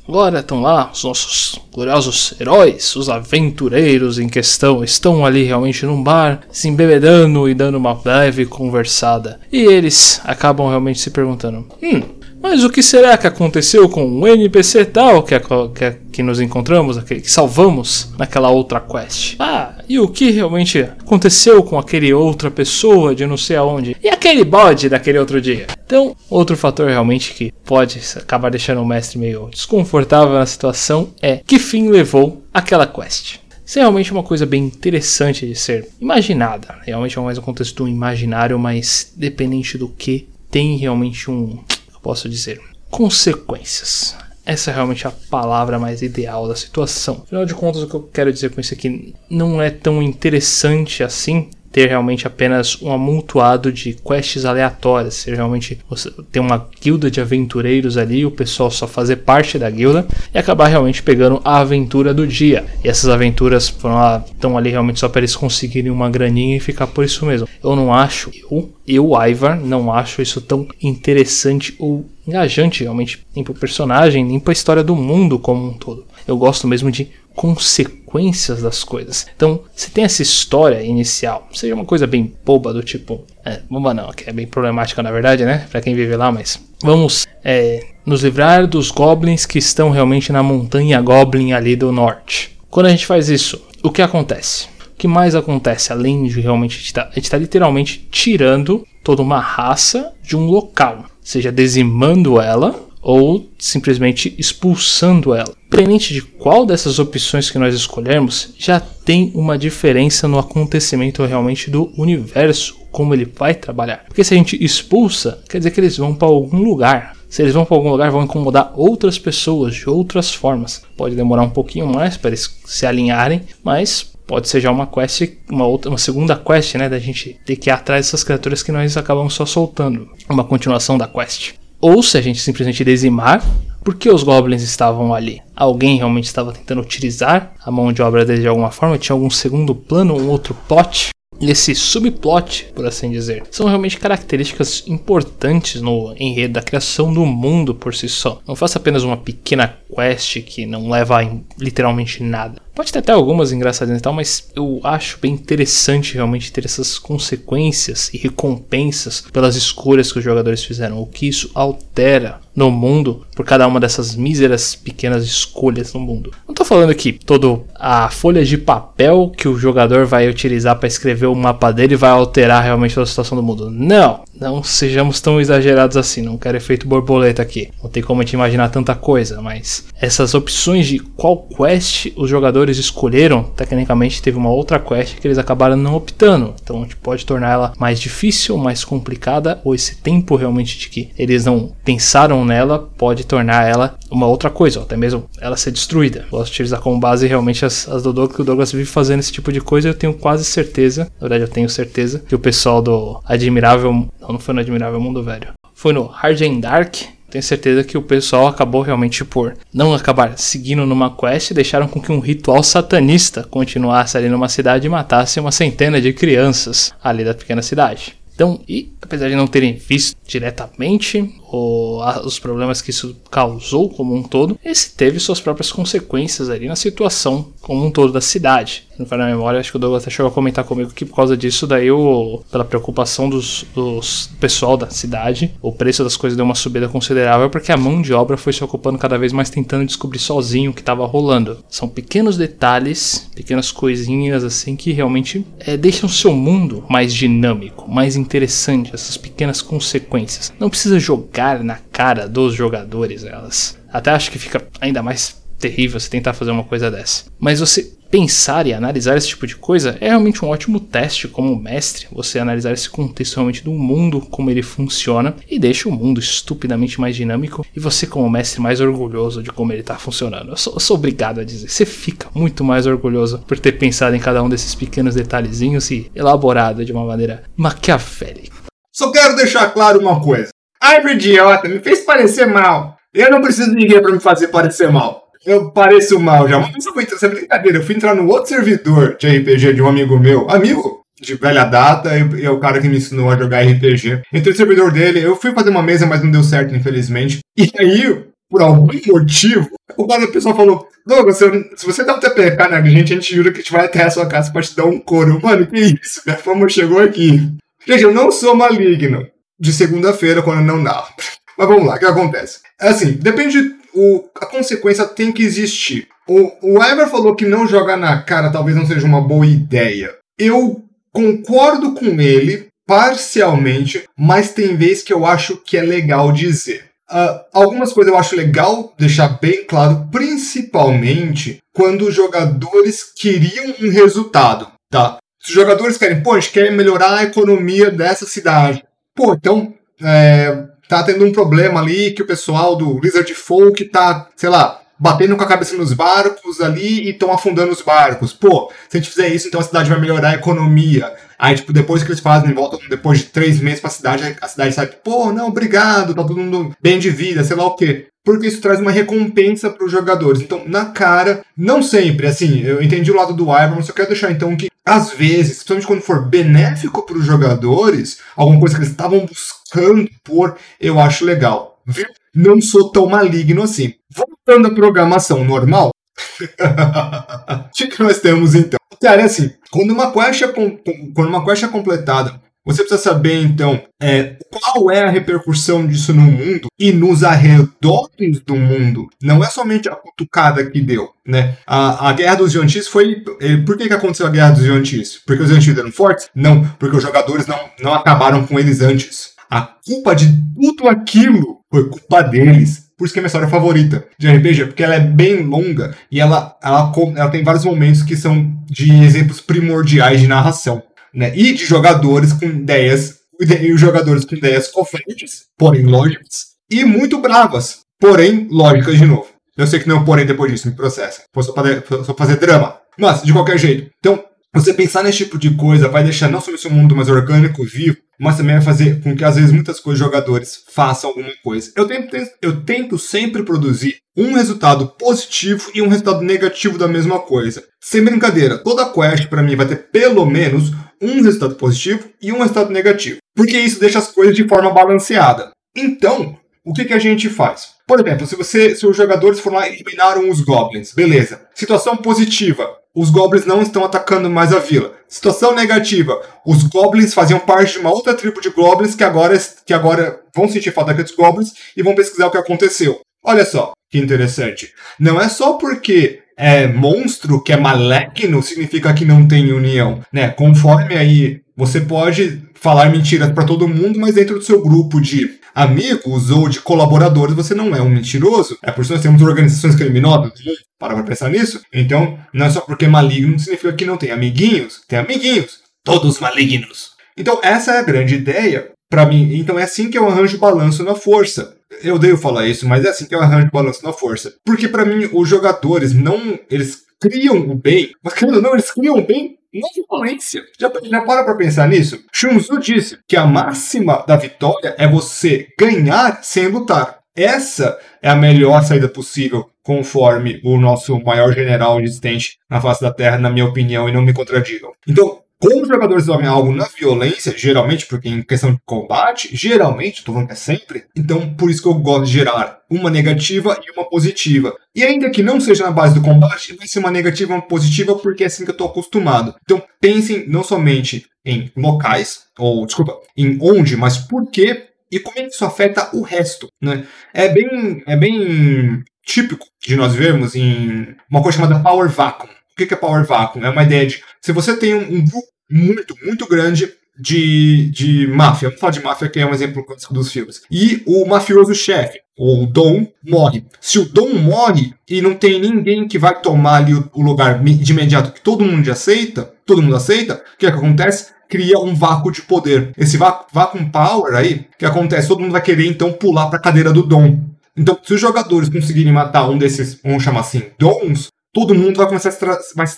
Speaker 1: Agora estão lá os nossos gloriosos heróis, os aventureiros em questão, estão ali realmente num bar, se embebedando e dando uma leve conversada. E eles acabam realmente se perguntando: Hum, mas o que será que aconteceu com o NPC tal que, que, que nos encontramos, que salvamos naquela outra quest? Ah, e o que realmente aconteceu com aquele outra pessoa de não sei aonde? E aquele bode daquele outro dia? Então, outro fator realmente que pode acabar deixando o mestre meio desconfortável na situação é que fim levou aquela quest. Isso é realmente uma coisa bem interessante de ser imaginada. Realmente é mais um contexto imaginário, mas dependente do que tem realmente um posso dizer? Consequências. Essa é realmente a palavra mais ideal da situação. Afinal de contas, o que eu quero dizer com isso aqui não é tão interessante assim ter realmente apenas um amontoado de quests aleatórias, ser realmente você ter uma guilda de aventureiros ali, o pessoal só fazer parte da guilda e acabar realmente pegando a aventura do dia. E essas aventuras estão ali realmente só para eles conseguirem uma graninha e ficar por isso mesmo. Eu não acho, eu, eu Ivar, não acho isso tão interessante ou engajante realmente nem pro personagem, nem pra história do mundo como um todo. Eu gosto mesmo de consequências das coisas. Então, se tem essa história inicial, seja uma coisa bem boba do tipo, é, bomba não, que é bem problemática na verdade, né, para quem vive lá, mas vamos é, nos livrar dos goblins que estão realmente na montanha Goblin ali do norte. Quando a gente faz isso, o que acontece? O que mais acontece além de realmente a gente tá, tá literalmente tirando toda uma raça de um local, seja dizimando ela ou simplesmente expulsando ela. Independente de qual dessas opções que nós escolhermos, já tem uma diferença no acontecimento realmente do universo, como ele vai trabalhar. Porque se a gente expulsa, quer dizer que eles vão para algum lugar. Se eles vão para algum lugar, vão incomodar outras pessoas de outras formas. Pode demorar um pouquinho mais para eles se alinharem, mas pode ser já uma quest, uma outra, uma segunda quest, né, da gente ter que ir atrás dessas criaturas que nós acabamos só soltando, uma continuação da quest ou se a gente simplesmente dizimar, porque os goblins estavam ali? Alguém realmente estava tentando utilizar a mão de obra deles de alguma forma? Tinha algum segundo plano, um outro plot? esse subplot, por assim dizer, são realmente características importantes no enredo da criação do mundo por si só. Não faça apenas uma pequena quest que não leva a literalmente nada. Pode ter até algumas engraçadinhas e tal, mas eu acho bem interessante realmente ter essas consequências e recompensas pelas escolhas que os jogadores fizeram. O que isso altera no mundo por cada uma dessas míseras pequenas escolhas no mundo. Não estou falando que toda a folha de papel que o jogador vai utilizar para escrever o mapa dele vai alterar realmente a situação do mundo. Não, não sejamos tão exagerados assim. Não quero efeito borboleta aqui. Não tem como a gente imaginar tanta coisa, mas essas opções de qual quest os jogadores escolheram, tecnicamente teve uma outra quest que eles acabaram não optando. Então a gente pode tornar ela mais difícil, mais complicada, ou esse tempo realmente de que eles não pensaram nela pode tornar ela uma outra coisa, ou até mesmo ela ser destruída. Posso utilizar como base realmente as, as do Douglas, que o Douglas vive fazendo esse tipo de coisa. Eu tenho quase certeza, na verdade eu tenho certeza, que o pessoal do Admirável, não, não foi no Admirável Mundo Velho, foi no Hard and Dark, tenho certeza que o pessoal acabou realmente por não acabar seguindo numa quest. Deixaram com que um ritual satanista continuasse ali numa cidade e matasse uma centena de crianças ali da pequena cidade. Então, e apesar de não terem visto diretamente o, a, os problemas que isso causou como um todo, esse teve suas próprias consequências ali na situação como um todo da cidade não foi na memória, acho que o Douglas até chegou a comentar comigo que por causa disso, daí o, pela preocupação dos, dos pessoal da cidade, o preço das coisas deu uma subida considerável porque a mão de obra foi se ocupando cada vez mais tentando descobrir sozinho o que estava rolando. São pequenos detalhes, pequenas coisinhas assim que realmente é, deixam o seu mundo mais dinâmico, mais interessante, essas pequenas consequências. Não precisa jogar na cara dos jogadores elas. Até acho que fica ainda mais terrível você tentar fazer uma coisa dessa. Mas você pensar e analisar esse tipo de coisa é realmente um ótimo teste como mestre. Você analisar esse contexto realmente do mundo, como ele funciona, e deixa o mundo estupidamente mais dinâmico e você, como mestre, mais orgulhoso de como ele está funcionando. Eu sou, eu sou obrigado a dizer, você fica muito mais orgulhoso por ter pensado em cada um desses pequenos detalhezinhos e elaborado de uma maneira maquiavélica.
Speaker 2: Só quero deixar claro uma coisa. Ai, idiota, me fez parecer mal. Eu não preciso de ninguém para me fazer parecer mal. Eu pareço mal já. Mas eu fui entrar, brincadeira. Eu fui entrar no outro servidor de RPG de um amigo meu. Amigo de velha data, e é o cara que me ensinou a jogar RPG. Entrei no servidor dele, eu fui fazer uma mesa, mas não deu certo, infelizmente. E aí, por algum motivo, o cara, pessoal falou: Douglas, se você dá um TPK na gente, a gente jura que a gente vai até a sua casa pra te dar um couro. Mano, que isso? Minha fama chegou aqui. Gente, eu não sou maligno. De segunda-feira, quando não narro. Mas vamos lá, o que acontece? É assim, depende. O, a consequência tem que existir. O, o Ever falou que não jogar na cara talvez não seja uma boa ideia. Eu concordo com ele parcialmente, mas tem vezes que eu acho que é legal dizer. Uh, algumas coisas eu acho legal deixar bem claro, principalmente quando os jogadores queriam um resultado, tá? Se os jogadores querem, pô, a gente quer melhorar a economia dessa cidade. Pô, então é, tá tendo um problema ali que o pessoal do Lizard Folk tá, sei lá, batendo com a cabeça nos barcos ali e estão afundando os barcos. Pô, se a gente fizer isso, então a cidade vai melhorar a economia. Aí, tipo, depois que eles fazem, voltam depois de três meses pra cidade, a cidade sabe, pô, não, obrigado, tá todo mundo bem de vida, sei lá o quê. Porque isso traz uma recompensa para os jogadores. Então, na cara, não sempre, assim, eu entendi o lado do Ivan, mas eu quero deixar então que, às vezes, principalmente quando for benéfico para os jogadores, alguma coisa que eles estavam buscando por, eu acho legal. Viu? Não sou tão maligno assim. Voltando à programação normal, o que nós temos então? Cara, é assim, quando uma quest é, quando uma quest é completada, você precisa saber então é, qual é a repercussão disso no mundo e nos arredores do mundo. Não é somente a cutucada que deu, né? A, a guerra dos Yontis foi. Eh, por que, que aconteceu a guerra dos Yontis? Porque os Yontis eram fortes? Não, porque os jogadores não, não acabaram com eles antes. A culpa de tudo aquilo foi culpa deles. Por isso que é minha história favorita de RPG, porque ela é bem longa e ela, ela, ela tem vários momentos que são de exemplos primordiais de narração. Né? E de jogadores com ideias, e jogadores com ideias coferentes, porém lógicas, e muito bravas, porém lógicas de novo. Eu sei que não porém depois disso, me processa. Vou só fazer, só fazer drama. Mas, de qualquer jeito. Então, você pensar nesse tipo de coisa vai deixar não só esse mundo mais orgânico, vivo, mas também vai fazer com que às vezes muitas coisas jogadores façam alguma coisa. Eu tento, eu tento sempre produzir um resultado positivo e um resultado negativo da mesma coisa. Sem brincadeira, toda quest para mim vai ter pelo menos um resultado positivo e um resultado negativo, porque isso deixa as coisas de forma balanceada. Então, o que, que a gente faz? Por exemplo, se você, se os jogadores foram lá e eliminaram os goblins, beleza. Situação positiva, os goblins não estão atacando mais a vila. Situação negativa, os goblins faziam parte de uma outra tribo de goblins que agora, que agora vão sentir falta daqueles goblins e vão pesquisar o que aconteceu. Olha só, que interessante. Não é só porque é monstro que é maligno significa que não tem união, né? Conforme aí você pode falar mentiras para todo mundo, mas dentro do seu grupo de amigos ou de colaboradores você não é um mentiroso. É por isso nós temos organizações criminosas. Para pra pensar nisso? Então, não é só porque é maligno significa que não tem amiguinhos. Tem amiguinhos. Todos malignos. Então, essa é a grande ideia para mim. Então, é assim que eu arranjo balanço na força. Eu devo falar isso, mas é assim que eu arranjo balanço na força. Porque para mim, os jogadores não. Eles criam o bem, mas querendo não, eles criam o bem na violência. Já, já para pra pensar nisso? Shun Tzu disse que a máxima da vitória é você ganhar sem lutar. Essa é a melhor saída possível, conforme o nosso maior general existente na face da Terra, na minha opinião, e não me contradigam. Então, como os jogadores resolvem algo na violência, geralmente, porque em questão de combate, geralmente, tô falando que é sempre, então por isso que eu gosto de gerar uma negativa e uma positiva. E ainda que não seja na base do combate, vai ser uma negativa e uma positiva porque é assim que eu tô acostumado. Então pensem não somente em locais, ou desculpa, em onde, mas por quê e como é que isso afeta o resto, né? É bem, é bem típico de nós vermos em uma coisa chamada Power Vacuum. O que é Power Vacuum? É uma ideia de se você tem um, grupo muito, muito grande de, de máfia. Vamos falar de máfia, que é um exemplo clássico dos filmes. E o mafioso chefe, o Dom, morre. Se o Dom morre e não tem ninguém que vai tomar ali o, o lugar de imediato que todo mundo aceita, todo mundo aceita, o que, é que acontece? cria um vácuo de poder. Esse vácuo power aí, que acontece, todo mundo vai querer então pular para a cadeira do dom. Então, se os jogadores conseguirem matar um desses, vamos chamar assim, dons, todo mundo vai começar a se, vai se.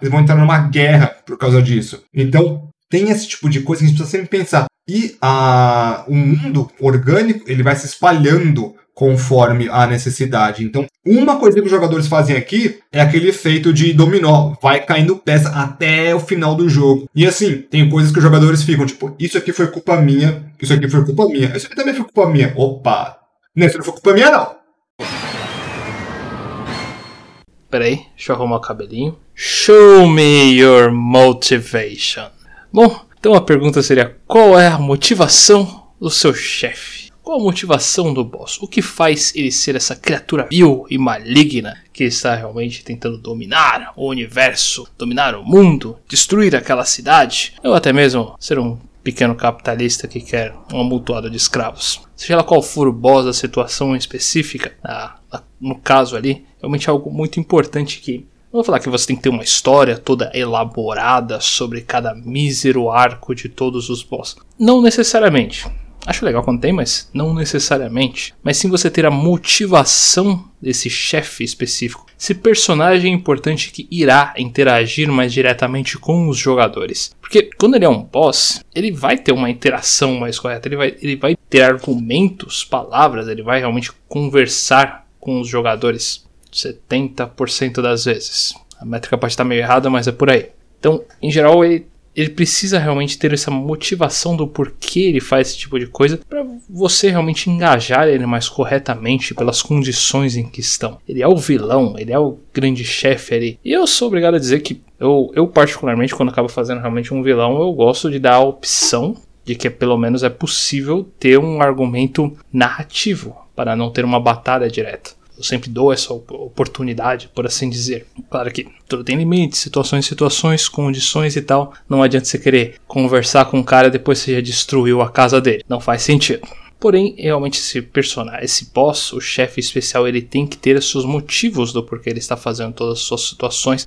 Speaker 2: Eles vão entrar numa guerra por causa disso. Então, tem esse tipo de coisa que a gente precisa sempre pensar. E a, o mundo orgânico, ele vai se espalhando conforme a necessidade. Então, uma coisa que os jogadores fazem aqui é aquele efeito de dominó, vai caindo peça até o final do jogo. E assim, tem coisas que os jogadores ficam tipo, isso aqui foi culpa minha, isso aqui foi culpa minha, isso aqui também foi culpa minha. Opa, não, isso não foi culpa minha não.
Speaker 1: Peraí, deixa eu arrumar o cabelinho. Show me your motivation. Bom, então a pergunta seria: qual é a motivação do seu chefe? Qual a motivação do boss? O que faz ele ser essa criatura vil e maligna que está realmente tentando dominar o universo, dominar o mundo, destruir aquela cidade, ou até mesmo ser um pequeno capitalista que quer um amontoado de escravos? Seja lá qual for o boss da situação específica, no caso ali, realmente é algo muito importante que não vou falar que você tem que ter uma história toda elaborada sobre cada mísero arco de todos os boss. Não necessariamente. Acho legal quando tem, mas não necessariamente. Mas sim você ter a motivação desse chefe específico. Esse personagem importante que irá interagir mais diretamente com os jogadores. Porque quando ele é um boss, ele vai ter uma interação mais correta. Ele vai, ele vai ter argumentos, palavras, ele vai realmente conversar com os jogadores 70% das vezes. A métrica pode estar meio errada, mas é por aí. Então, em geral, ele, ele precisa realmente ter essa motivação do porquê ele faz esse tipo de coisa para você realmente engajar ele mais corretamente pelas condições em que estão. Ele é o vilão, ele é o grande chefe ali. E eu sou obrigado a dizer que eu, eu particularmente, quando acabo fazendo realmente um vilão, eu gosto de dar a opção de que pelo menos é possível ter um argumento narrativo para não ter uma batalha direta. Eu sempre dou essa oportunidade, por assim dizer. Claro que tudo tem limites, situações, situações, condições e tal. Não adianta você querer conversar com um cara depois você já destruiu a casa dele. Não faz sentido. Porém, realmente esse personagem, esse boss, o chefe especial, ele tem que ter os seus motivos do porquê ele está fazendo todas as suas situações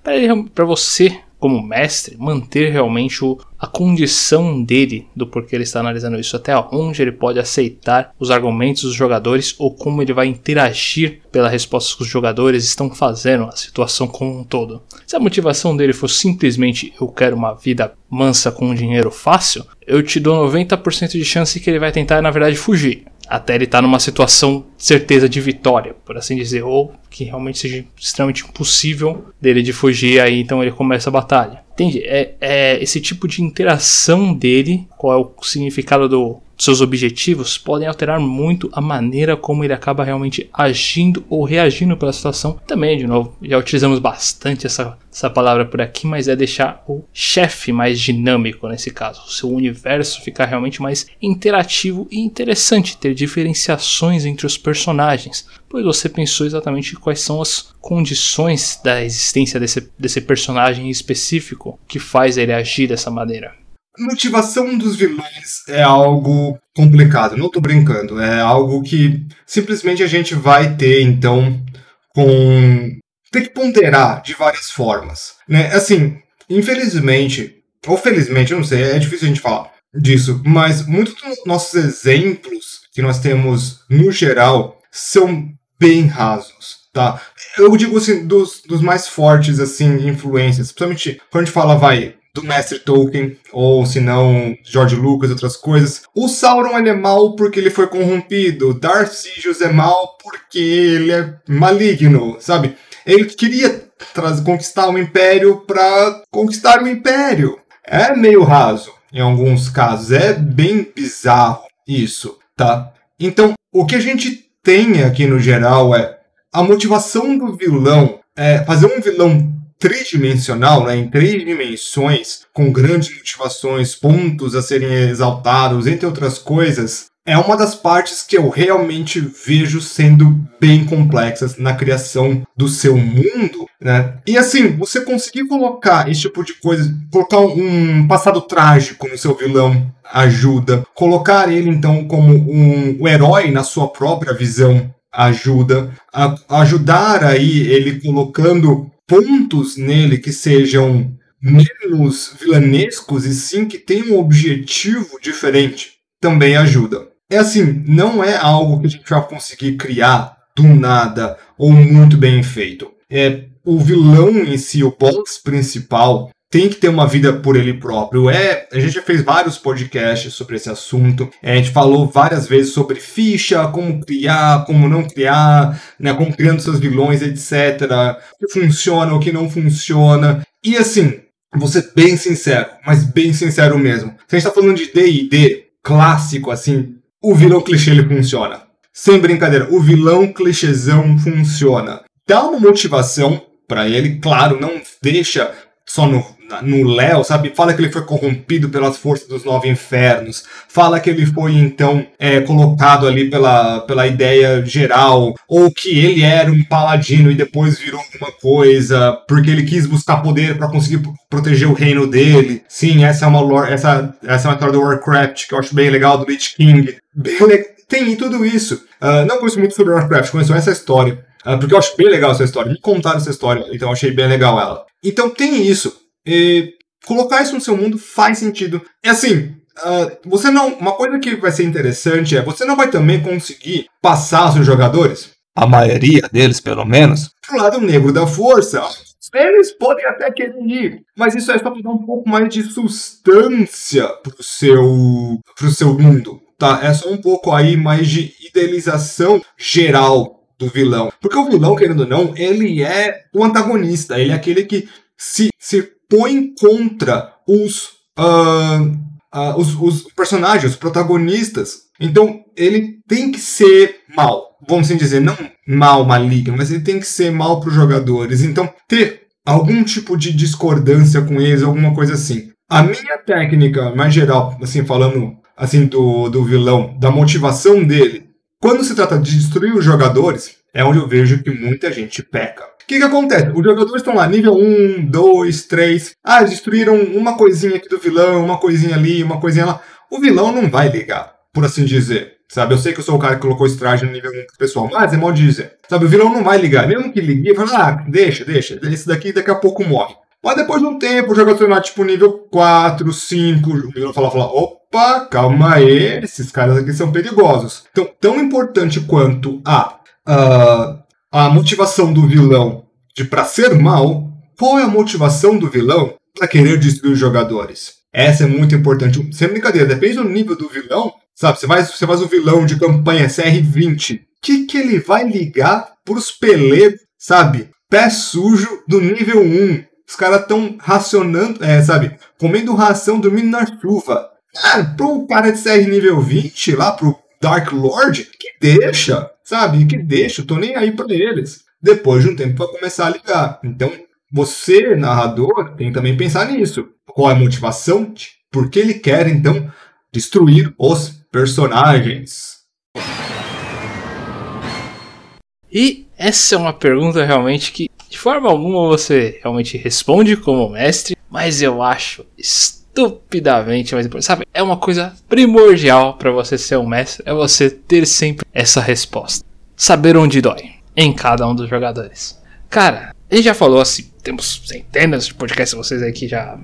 Speaker 1: para você como mestre, manter realmente o, a condição dele do porquê ele está analisando isso, até onde ele pode aceitar os argumentos dos jogadores ou como ele vai interagir pela resposta que os jogadores estão fazendo, a situação como um todo. Se a motivação dele for simplesmente eu quero uma vida mansa com dinheiro fácil, eu te dou 90% de chance que ele vai tentar, na verdade, fugir até ele estar tá numa situação certeza de vitória, por assim dizer, ou que realmente seja extremamente impossível dele de fugir, aí então ele começa a batalha. Entende? É, é esse tipo de interação dele, qual é o significado do, seus objetivos podem alterar muito a maneira como ele acaba realmente agindo ou reagindo pela situação. Também, de novo, já utilizamos bastante essa, essa palavra por aqui, mas é deixar o chefe mais dinâmico nesse caso. O seu universo ficar realmente mais interativo e interessante, ter diferenciações entre os personagens, pois você pensou exatamente quais são as condições da existência desse, desse personagem específico que faz ele agir dessa maneira
Speaker 2: motivação dos vilões é algo complicado, não tô brincando. É algo que simplesmente a gente vai ter, então, com. Tem que ponderar de várias formas. Né? Assim, infelizmente, ou felizmente, eu não sei, é difícil a gente falar disso, mas muitos dos nossos exemplos que nós temos no geral são bem rasos. Tá? Eu digo assim, dos, dos mais fortes assim, influências, principalmente quando a gente fala, vai, do mestre Tolkien, ou se não, George Lucas e outras coisas. O Sauron ele é mal porque ele foi corrompido. Darth Sidious é mal porque ele é maligno, sabe? Ele queria conquistar o Império para conquistar o Império. É meio raso em alguns casos, é bem bizarro isso, tá? Então, o que a gente tem aqui no geral é a motivação do vilão é fazer um vilão tridimensional, né, em três dimensões, com grandes motivações, pontos a serem exaltados, entre outras coisas, é uma das partes que eu realmente vejo sendo bem complexas na criação do seu mundo, Né? E assim, você conseguir colocar esse tipo de coisa, colocar um passado trágico no seu vilão ajuda. Colocar ele então como um, um herói na sua própria visão ajuda. A, ajudar aí ele colocando pontos nele que sejam menos vilanescos e sim que tenham um objetivo diferente também ajuda. É assim, não é algo que a gente vai conseguir criar do nada ou muito bem feito. É o vilão em si, o boss principal, tem que ter uma vida por ele próprio. É, a gente já fez vários podcasts sobre esse assunto. É, a gente falou várias vezes sobre ficha, como criar, como não criar, né, como criando seus vilões, etc. O que funciona, o que não funciona. E assim, vou ser bem sincero, mas bem sincero mesmo. Se a gente tá falando de D&D clássico, assim, o vilão clichê ele funciona. Sem brincadeira, o vilão clichêzão funciona. Dá uma motivação para ele, claro, não deixa só no, Léo, sabe? Fala que ele foi corrompido pelas forças dos nove infernos. Fala que ele foi, então, é, colocado ali pela, pela ideia geral. Ou que ele era um paladino e depois virou alguma coisa porque ele quis buscar poder para conseguir proteger o reino dele. Sim, essa é uma lore, essa, essa é uma história do Warcraft que eu acho bem legal, do Lich King. Bem, tem tudo isso. Uh, não conheço muito sobre Warcraft, conheço essa história. Uh, porque eu acho bem legal essa história. Me contaram essa história, então eu achei bem legal ela. Então tem isso. E colocar isso no seu mundo faz sentido. É assim, uh, você não. Uma coisa que vai ser interessante é você não vai também conseguir passar seus jogadores, a maioria deles pelo menos, pro lado negro da força. Eles podem até querer ir, mas isso é só para dar um pouco mais de substância pro seu, pro seu mundo, tá? É só um pouco aí mais de idealização geral do vilão. Porque o vilão, querendo ou não, ele é o antagonista, ele é aquele que se, se põe contra os, uh, uh, os, os personagens, os protagonistas. Então, ele tem que ser mal, vamos assim dizer, não mal, maligno, mas ele tem que ser mal para os jogadores. Então, ter algum tipo de discordância com eles, alguma coisa assim. A minha técnica, mais geral, assim, falando assim do, do vilão, da motivação dele, quando se trata de destruir os jogadores, é onde eu vejo que muita gente peca. O que, que acontece? Os jogadores estão lá, nível 1, 2, 3. Ah, destruíram uma coisinha aqui do vilão, uma coisinha ali, uma coisinha lá. O vilão não vai ligar, por assim dizer. Sabe, eu sei que eu sou o cara que colocou esse traje no nível 1 pessoal, mas é de dizer. Sabe, o vilão não vai ligar. Mesmo que ligue, fala, ah, deixa, deixa. Esse daqui daqui a pouco morre. Mas depois de um tempo, o jogador lá, tipo, nível 4, 5, o vilão fala, fala, opa, calma aí, esses caras aqui são perigosos. Então, tão importante quanto a, a a motivação do vilão de para ser mal, qual é a motivação do vilão para querer destruir os jogadores? Essa é muito importante. Sem brincadeira, depende do nível do vilão. Sabe, você faz, você faz um vilão de campanha CR20. O que, que ele vai ligar pros peledos, sabe? Pé sujo do nível 1. Os caras estão racionando, é, sabe? Comendo ração, dormindo na chuva. Ah, pro cara de CR nível 20, lá pro Dark Lord, que deixa sabe? Que deixa, eu tô nem aí para eles. Depois de um tempo vai começar a ligar. Então, você, narrador, tem que também pensar nisso. Qual é a motivação? Por que ele quer, então, destruir os personagens?
Speaker 1: E essa é uma pergunta realmente que, de forma alguma, você realmente responde como mestre, mas eu acho estupidamente mais importante. Sabe, é uma coisa primordial para você ser um mestre, é você ter sempre essa resposta. Saber onde dói em cada um dos jogadores. Cara, a gente já falou assim, temos centenas de podcasts, vocês aí que já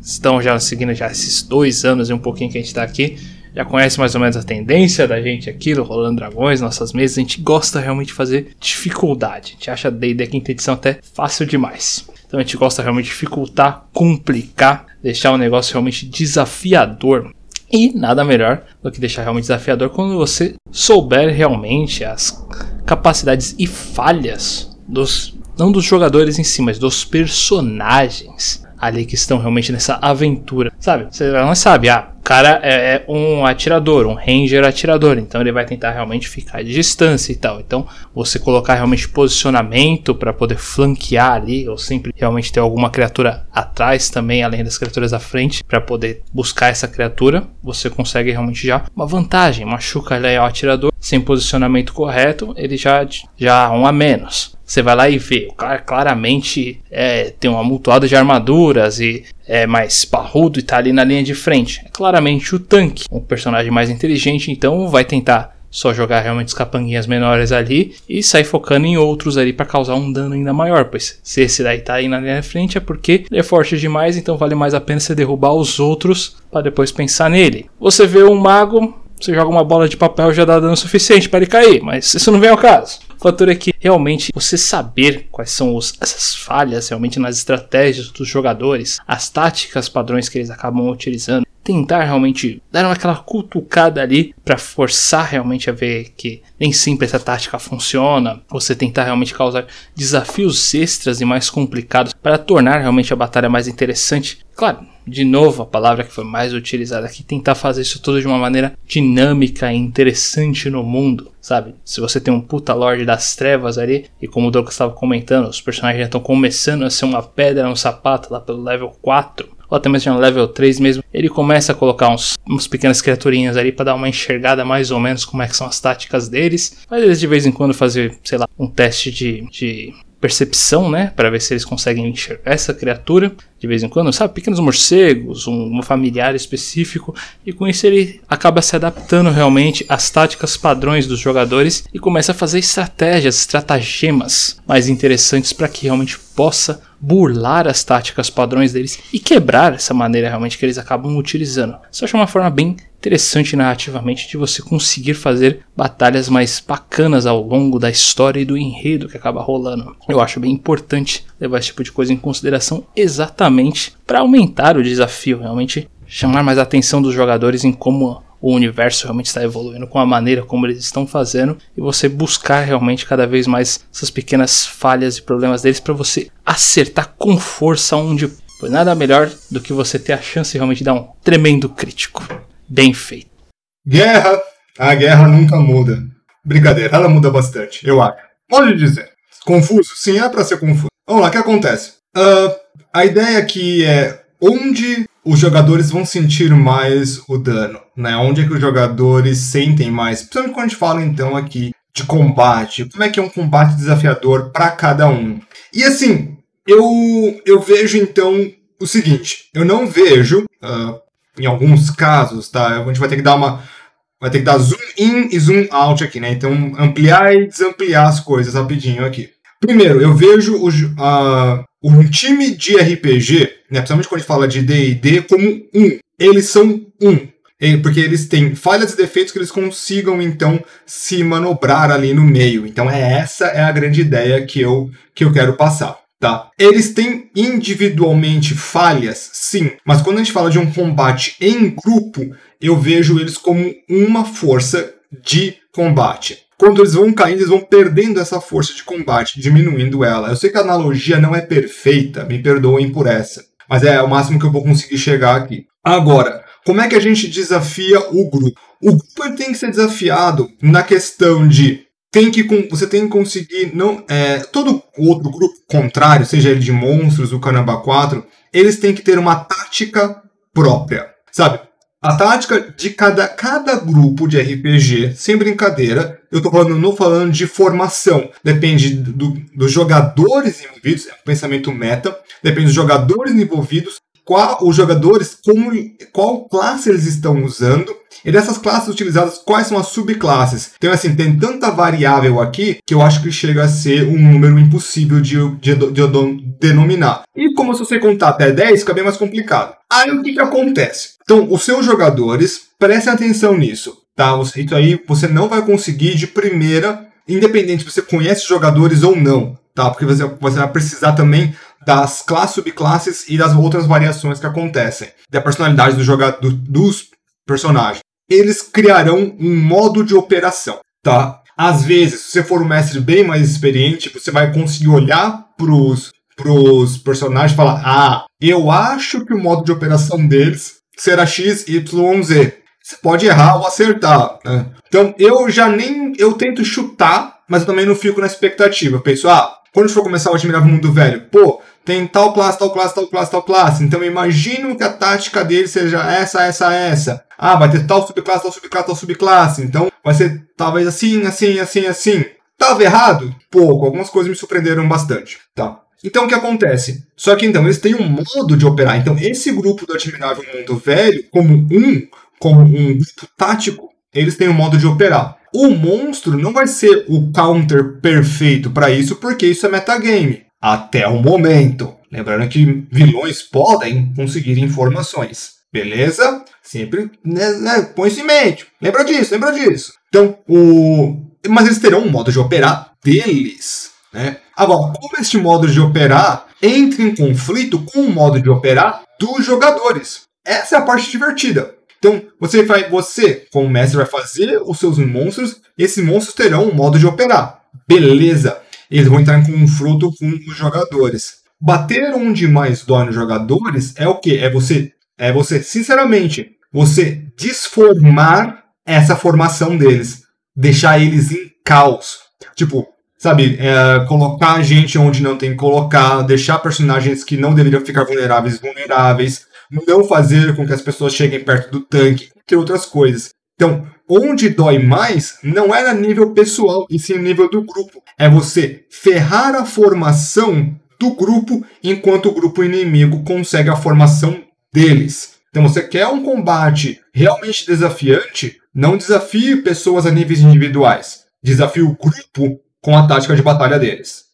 Speaker 1: estão já seguindo já esses dois anos e um pouquinho que a gente tá aqui. Já conhece mais ou menos a tendência da gente aqui do Rolando Dragões, nossas mesas. A gente gosta realmente de fazer dificuldade. A gente acha D&D quinta edição até fácil demais. Então a gente gosta realmente de dificultar, complicar, deixar o negócio realmente desafiador. E nada melhor do que deixar realmente desafiador quando você souber realmente as capacidades e falhas dos não dos jogadores em si, mas dos personagens ali que estão realmente nessa aventura. Sabe? Você não sabe, ah, o cara é, é, um atirador, um ranger atirador, então ele vai tentar realmente ficar de distância e tal. Então, você colocar realmente posicionamento para poder flanquear ali, ou sempre realmente ter alguma criatura atrás também, além das criaturas à frente, para poder buscar essa criatura, você consegue realmente já uma vantagem. Machuca ali o atirador sem posicionamento correto, ele já já um a menos você vai lá e vê, o cara claramente é, tem um amontoado de armaduras e é mais parrudo e tá ali na linha de frente. É claramente o tanque, um personagem mais inteligente, então vai tentar só jogar realmente os capanguinhas menores ali e sair focando em outros ali para causar um dano ainda maior, pois se esse daí tá aí na linha de frente é porque ele é forte demais, então vale mais a pena você derrubar os outros para depois pensar nele. Você vê um mago, você joga uma bola de papel já dá dano suficiente para ele cair, mas isso não vem ao caso. O fator é que realmente você saber quais são os, essas falhas realmente nas estratégias dos jogadores, as táticas padrões que eles acabam utilizando, tentar realmente dar aquela cutucada ali para forçar realmente a ver que nem sempre essa tática funciona, você tentar realmente causar desafios extras e mais complicados para tornar realmente a batalha mais interessante. Claro, de novo, a palavra que foi mais utilizada aqui, tentar fazer isso tudo de uma maneira dinâmica e interessante no mundo, sabe? Se você tem um puta Lorde das Trevas ali, e como o Douglas estava comentando, os personagens já estão começando a ser uma pedra no sapato lá pelo level 4, ou até mesmo no level 3 mesmo, ele começa a colocar uns, uns pequenas criaturinhas ali para dar uma enxergada mais ou menos como é que são as táticas deles. Mas eles de vez em quando fazer, sei lá, um teste de, de percepção, né, para ver se eles conseguem enxergar essa criatura de vez em quando, sabe, pequenos morcegos, um, familiar específico, e com isso ele acaba se adaptando realmente às táticas padrões dos jogadores e começa a fazer estratégias, estratagemas mais interessantes para que realmente possa burlar as táticas padrões deles e quebrar essa maneira realmente que eles acabam utilizando. Isso eu acho uma forma bem interessante narrativamente de você conseguir fazer batalhas mais bacanas ao longo da história e do enredo que acaba rolando. Eu acho bem importante levar esse tipo de coisa em consideração exatamente para aumentar o desafio, realmente chamar mais a atenção dos jogadores em como o universo realmente está evoluindo com a maneira como eles estão fazendo e você buscar realmente cada vez mais essas pequenas falhas e problemas deles para você acertar com força onde Pois nada melhor do que você ter a chance de realmente dar um tremendo crítico bem feito.
Speaker 2: Guerra. A guerra nunca muda. Brincadeira, ela muda bastante, eu acho. Pode dizer. Confuso? Sim, é para ser confuso. Vamos lá, o que acontece? Uh, a ideia aqui é onde os jogadores vão sentir mais o dano, né? Onde é que os jogadores sentem mais? Principalmente quando a gente fala então aqui de combate. Como é que é um combate desafiador para cada um? E assim, eu eu vejo então o seguinte, eu não vejo uh, em alguns casos, tá? A gente vai ter que dar uma. Vai ter que dar zoom in e zoom out aqui, né? Então, ampliar e desampliar as coisas rapidinho aqui. Primeiro, eu vejo o, um time de RPG, né, principalmente quando a gente fala de D&D, como um. Eles são um. Porque eles têm falhas e defeitos que eles consigam, então, se manobrar ali no meio. Então, é essa é a grande ideia que eu, que eu quero passar. Tá? Eles têm individualmente falhas, sim, mas quando a gente fala de um combate em grupo, eu vejo eles como uma força de combate. Quando eles vão caindo, eles vão perdendo essa força de combate, diminuindo ela. Eu sei que a analogia não é perfeita, me perdoem por essa, mas é o máximo que eu vou conseguir chegar aqui. Agora, como é que a gente desafia o grupo? O grupo tem que ser desafiado na questão de tem que você tem que conseguir não é, todo outro grupo contrário, seja ele de monstros, o Caramba 4, eles têm que ter uma tática própria, sabe? A tática de cada, cada grupo de RPG, sem brincadeira, eu tô falando, não falando de formação, depende do, dos jogadores envolvidos, é um pensamento meta, depende dos jogadores envolvidos, qual os jogadores, como, qual classe eles estão usando, e dessas classes utilizadas, quais são as subclasses? Então, assim, tem tanta variável aqui que eu acho que chega a ser um número impossível de, de, de, de denominar. E como se você contar até 10, fica bem mais complicado. Aí o que, que acontece? Então, os seus jogadores, prestem atenção nisso, tá? Isso aí você não vai conseguir de primeira, independente se você conhece jogadores ou não, tá? Porque você, você vai precisar também das classes, subclasses e das outras variações que acontecem. Da personalidade do jogador, dos personagens eles criarão um modo de operação, tá? Às vezes, se você for um mestre bem mais experiente, você vai conseguir olhar pros, pros personagens e falar: Ah, eu acho que o modo de operação deles será X, Y, Z. Você pode errar ou acertar. Né? Então, eu já nem. Eu tento chutar, mas eu também não fico na expectativa. Eu penso, ah, quando for começar o Admirável Mundo Velho, pô, tem tal classe, tal classe, tal classe, tal classe. Então, eu imagino que a tática dele seja essa, essa, essa. Ah, vai ter tal subclasse, tal subclasse, tal subclasse. Então vai ser talvez assim, assim, assim, assim. Tava errado? Pouco, algumas coisas me surpreenderam bastante. Tá. Então o que acontece? Só que então eles têm um modo de operar. Então esse grupo do Admirável Mundo Velho, como um, como um grupo tático, eles têm um modo de operar. O monstro não vai ser o counter perfeito para isso, porque isso é metagame. Até o momento. Lembrando que vilões podem conseguir informações. Beleza? Sempre né, né, põe isso em mente. Lembra disso, lembra disso. Então, o. Mas eles terão um modo de operar deles. Né? Agora, como este modo de operar entra em conflito com o modo de operar dos jogadores? Essa é a parte divertida. Então, você vai, você, como mestre, vai fazer os seus monstros, esses monstros terão um modo de operar. Beleza. Eles vão entrar em confronto com os jogadores. Bater onde mais dói nos jogadores é o que? É você, é você, sinceramente, você desformar essa formação deles. Deixar eles em caos. Tipo, sabe, é, colocar gente onde não tem que colocar, deixar personagens que não deveriam ficar vulneráveis vulneráveis, não fazer com que as pessoas cheguem perto do tanque, entre outras coisas. Então, onde dói mais não é a nível pessoal, e sim nível do grupo. É você ferrar a formação do grupo enquanto o grupo inimigo consegue a formação deles. Então, você quer um combate realmente desafiante? Não desafie pessoas a níveis individuais. Desafie o grupo com a tática de batalha deles.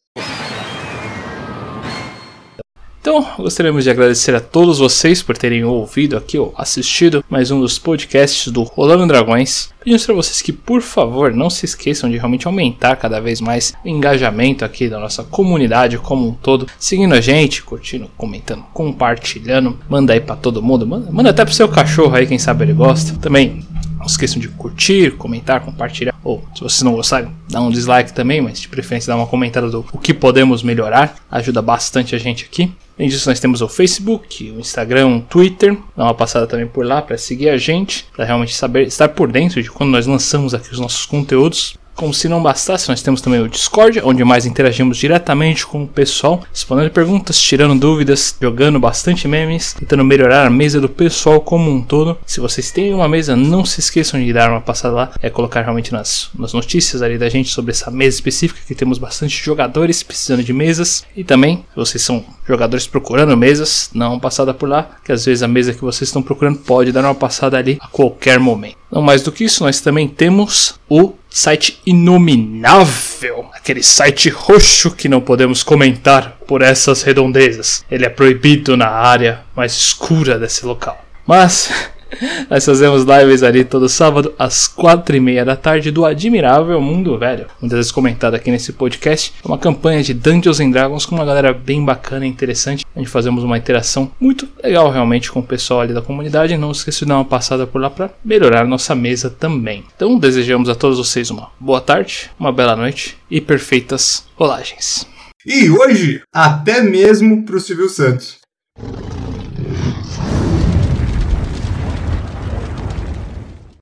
Speaker 1: Então, gostaríamos de agradecer a todos vocês por terem ouvido aqui ou assistido mais um dos podcasts do Rolando Dragões. Pedimos para vocês que, por favor, não se esqueçam de realmente aumentar cada vez mais o engajamento aqui da nossa comunidade como um todo, seguindo a gente, curtindo, comentando, compartilhando. Manda aí para todo mundo, manda, manda até pro seu cachorro aí, quem sabe ele gosta. Também não esqueçam de curtir, comentar, compartilhar. Ou, se vocês não gostarem, dá um dislike também, mas de preferência dá uma comentada do o que podemos melhorar. Ajuda bastante a gente aqui. Além disso, nós temos o Facebook, o Instagram, o Twitter. Dá uma passada também por lá para seguir a gente, para realmente saber estar por dentro de quando nós lançamos aqui os nossos conteúdos. Como se não bastasse, nós temos também o Discord, onde mais interagimos diretamente com o pessoal, respondendo perguntas, tirando dúvidas, jogando bastante memes, tentando melhorar a mesa do pessoal como um todo. Se vocês têm uma mesa, não se esqueçam de dar uma passada lá, é colocar realmente nas, nas notícias ali da gente sobre essa mesa específica, que temos bastante jogadores precisando de mesas. E também, se vocês são jogadores procurando mesas, uma passada por lá, que às vezes a mesa que vocês estão procurando pode dar uma passada ali a qualquer momento. Não mais do que isso, nós também temos o site inominável, aquele site roxo que não podemos comentar por essas redondezas. Ele é proibido na área mais escura desse local. Mas nós fazemos lives ali todo sábado às quatro e meia da tarde do Admirável Mundo Velho. Muitas vezes comentado aqui nesse podcast. É uma campanha de Dungeons and Dragons com uma galera bem bacana e interessante. A gente fazemos uma interação muito legal realmente com o pessoal ali da comunidade. Não esqueça de dar uma passada por lá para melhorar nossa mesa também. Então desejamos a todos vocês uma boa tarde, uma bela noite e perfeitas rolagens.
Speaker 2: E hoje, até mesmo pro Silvio Santos.